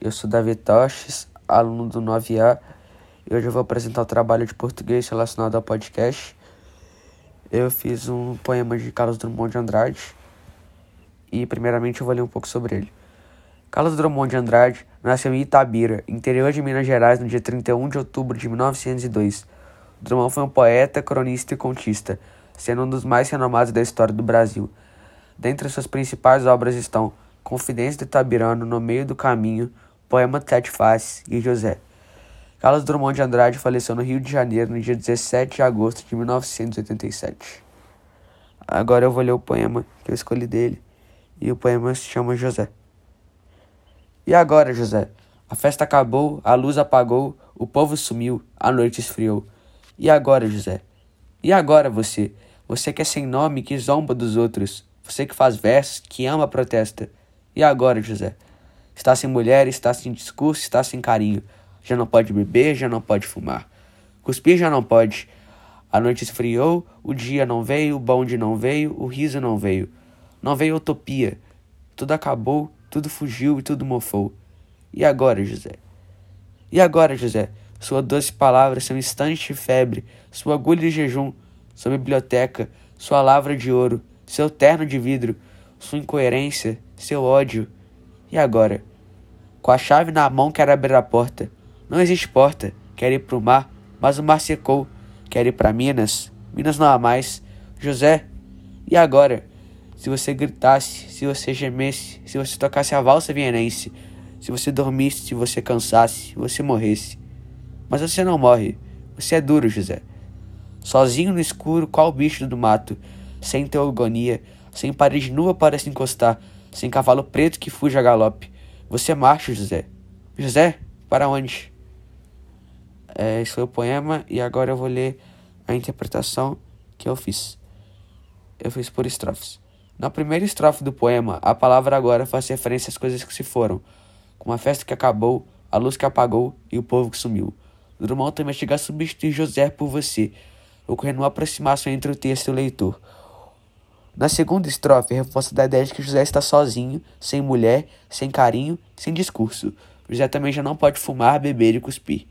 Eu sou Davi Toches, aluno do 9A, e hoje eu vou apresentar o trabalho de português relacionado ao podcast. Eu fiz um poema de Carlos Drummond de Andrade, e primeiramente eu vou ler um pouco sobre ele. Carlos Drummond de Andrade nasceu em Itabira, interior de Minas Gerais, no dia 31 de outubro de 1902. Drummond foi um poeta, cronista e contista, sendo um dos mais renomados da história do Brasil. Dentre suas principais obras estão Confidência do Itabirano, No Meio do Caminho, Poema Tete Faces e José. Carlos Drummond de Andrade faleceu no Rio de Janeiro no dia 17 de agosto de 1987. Agora eu vou ler o poema que eu escolhi dele, e o poema se chama José. E agora, José? A festa acabou, a luz apagou, o povo sumiu, a noite esfriou. E agora, José? E agora você? Você que é sem nome, que zomba dos outros. Você que faz versos, que ama, protesta. E agora, José? Está sem mulher, está sem discurso, está sem carinho. Já não pode beber, já não pode fumar. Cuspir já não pode. A noite esfriou, o dia não veio, o bonde não veio, o riso não veio. Não veio utopia. Tudo acabou, tudo fugiu e tudo mofou. E agora, José? E agora, José? Sua doce palavra, seu instante de febre, sua agulha de jejum, sua biblioteca, sua lavra de ouro, seu terno de vidro, sua incoerência, seu ódio. E agora? Com a chave na mão, quer abrir a porta. Não existe porta. Quer ir para o mar, mas o mar secou. Quer ir para Minas. Minas não há mais. José, e agora? Se você gritasse, se você gemesse, se você tocasse a valsa vienense, se você dormisse, se você cansasse, se você morresse. Mas você não morre. Você é duro, José. Sozinho no escuro, qual bicho do mato, sem teogonia, sem parede nua para se encostar, sem cavalo preto que fuja a galope. Você marcha, José. José, para onde? É, esse foi o poema e agora eu vou ler a interpretação que eu fiz. Eu fiz por estrofes. Na primeira estrofe do poema, a palavra agora faz referência às coisas que se foram, como a festa que acabou, a luz que apagou e o povo que sumiu. Drummond também chega a substituir José por você, ocorrendo uma aproximação entre o texto e o leitor. Na segunda estrofe, reforça a ideia de que José está sozinho, sem mulher, sem carinho, sem discurso. José também já não pode fumar, beber e cuspir.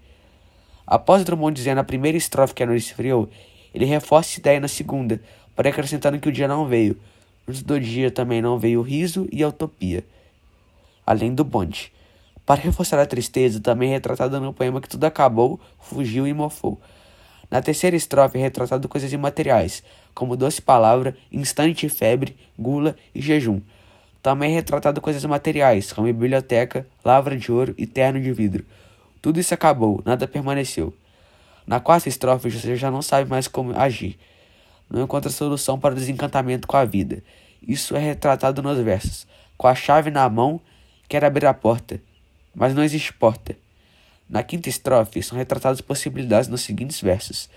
Após Drummond dizer na primeira estrofe que a noite esfriou, ele reforça essa ideia na segunda, para acrescentando que o dia não veio. Antes do dia também não veio o riso e a utopia, além do bonde. Para reforçar a tristeza, também é retratada no poema que tudo acabou, fugiu e mofou. Na terceira estrofe é retratado coisas imateriais, como doce palavra, instante febre, gula e jejum. Também é retratado coisas materiais, como biblioteca, lavra de ouro e terno de vidro. Tudo isso acabou, nada permaneceu. Na quarta estrofe, você já não sabe mais como agir. Não encontra solução para o desencantamento com a vida. Isso é retratado nos versos. Com a chave na mão, quer abrir a porta, mas não existe porta. Na quinta estrofe são retratadas possibilidades nos seguintes versos: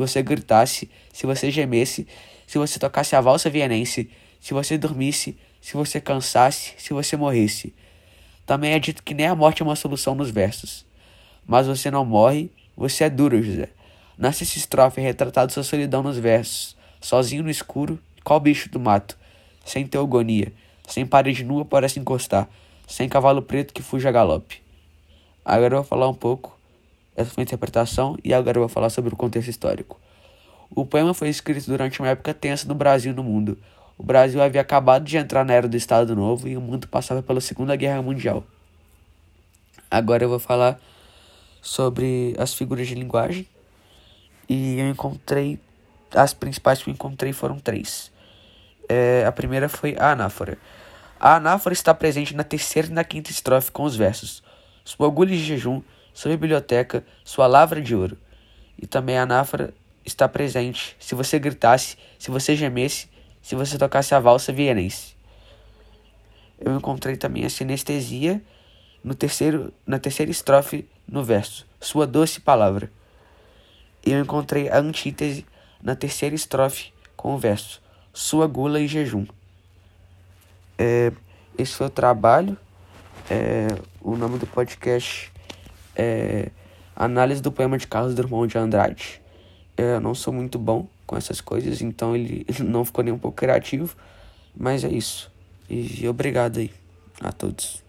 você gritasse, se você gemesse, se você tocasse a valsa vienense, se você dormisse, se você cansasse, se você morresse. Também é dito que nem a morte é uma solução nos versos. Mas você não morre, você é duro, José. Na sexta estrofe retratado sua solidão nos versos, sozinho no escuro, qual bicho do mato, sem teogonia, sem parede nua para se encostar, sem cavalo preto que fuja a galope. Agora eu vou falar um pouco dessa foi a interpretação e agora eu vou falar sobre o contexto histórico. O poema foi escrito durante uma época tensa no Brasil e no mundo. O Brasil havia acabado de entrar na era do Estado Novo e o mundo passava pela Segunda Guerra Mundial. Agora eu vou falar sobre as figuras de linguagem e eu encontrei as principais que eu encontrei foram três. É, a primeira foi a anáfora. A anáfora está presente na terceira e na quinta estrofe com os versos sua agulha de jejum, sua biblioteca, sua lavra de ouro. E também a anáfora está presente se você gritasse, se você gemesse, se você tocasse a valsa vienense. Eu encontrei também a sinestesia no terceiro, na terceira estrofe no verso, sua doce palavra. Eu encontrei a antítese na terceira estrofe com o verso, sua gula e jejum. É, esse foi o trabalho. É, o nome do podcast é Análise do Poema de Carlos Drummond de Andrade. É, eu não sou muito bom com essas coisas, então ele não ficou nem um pouco criativo, mas é isso. E obrigado aí a todos.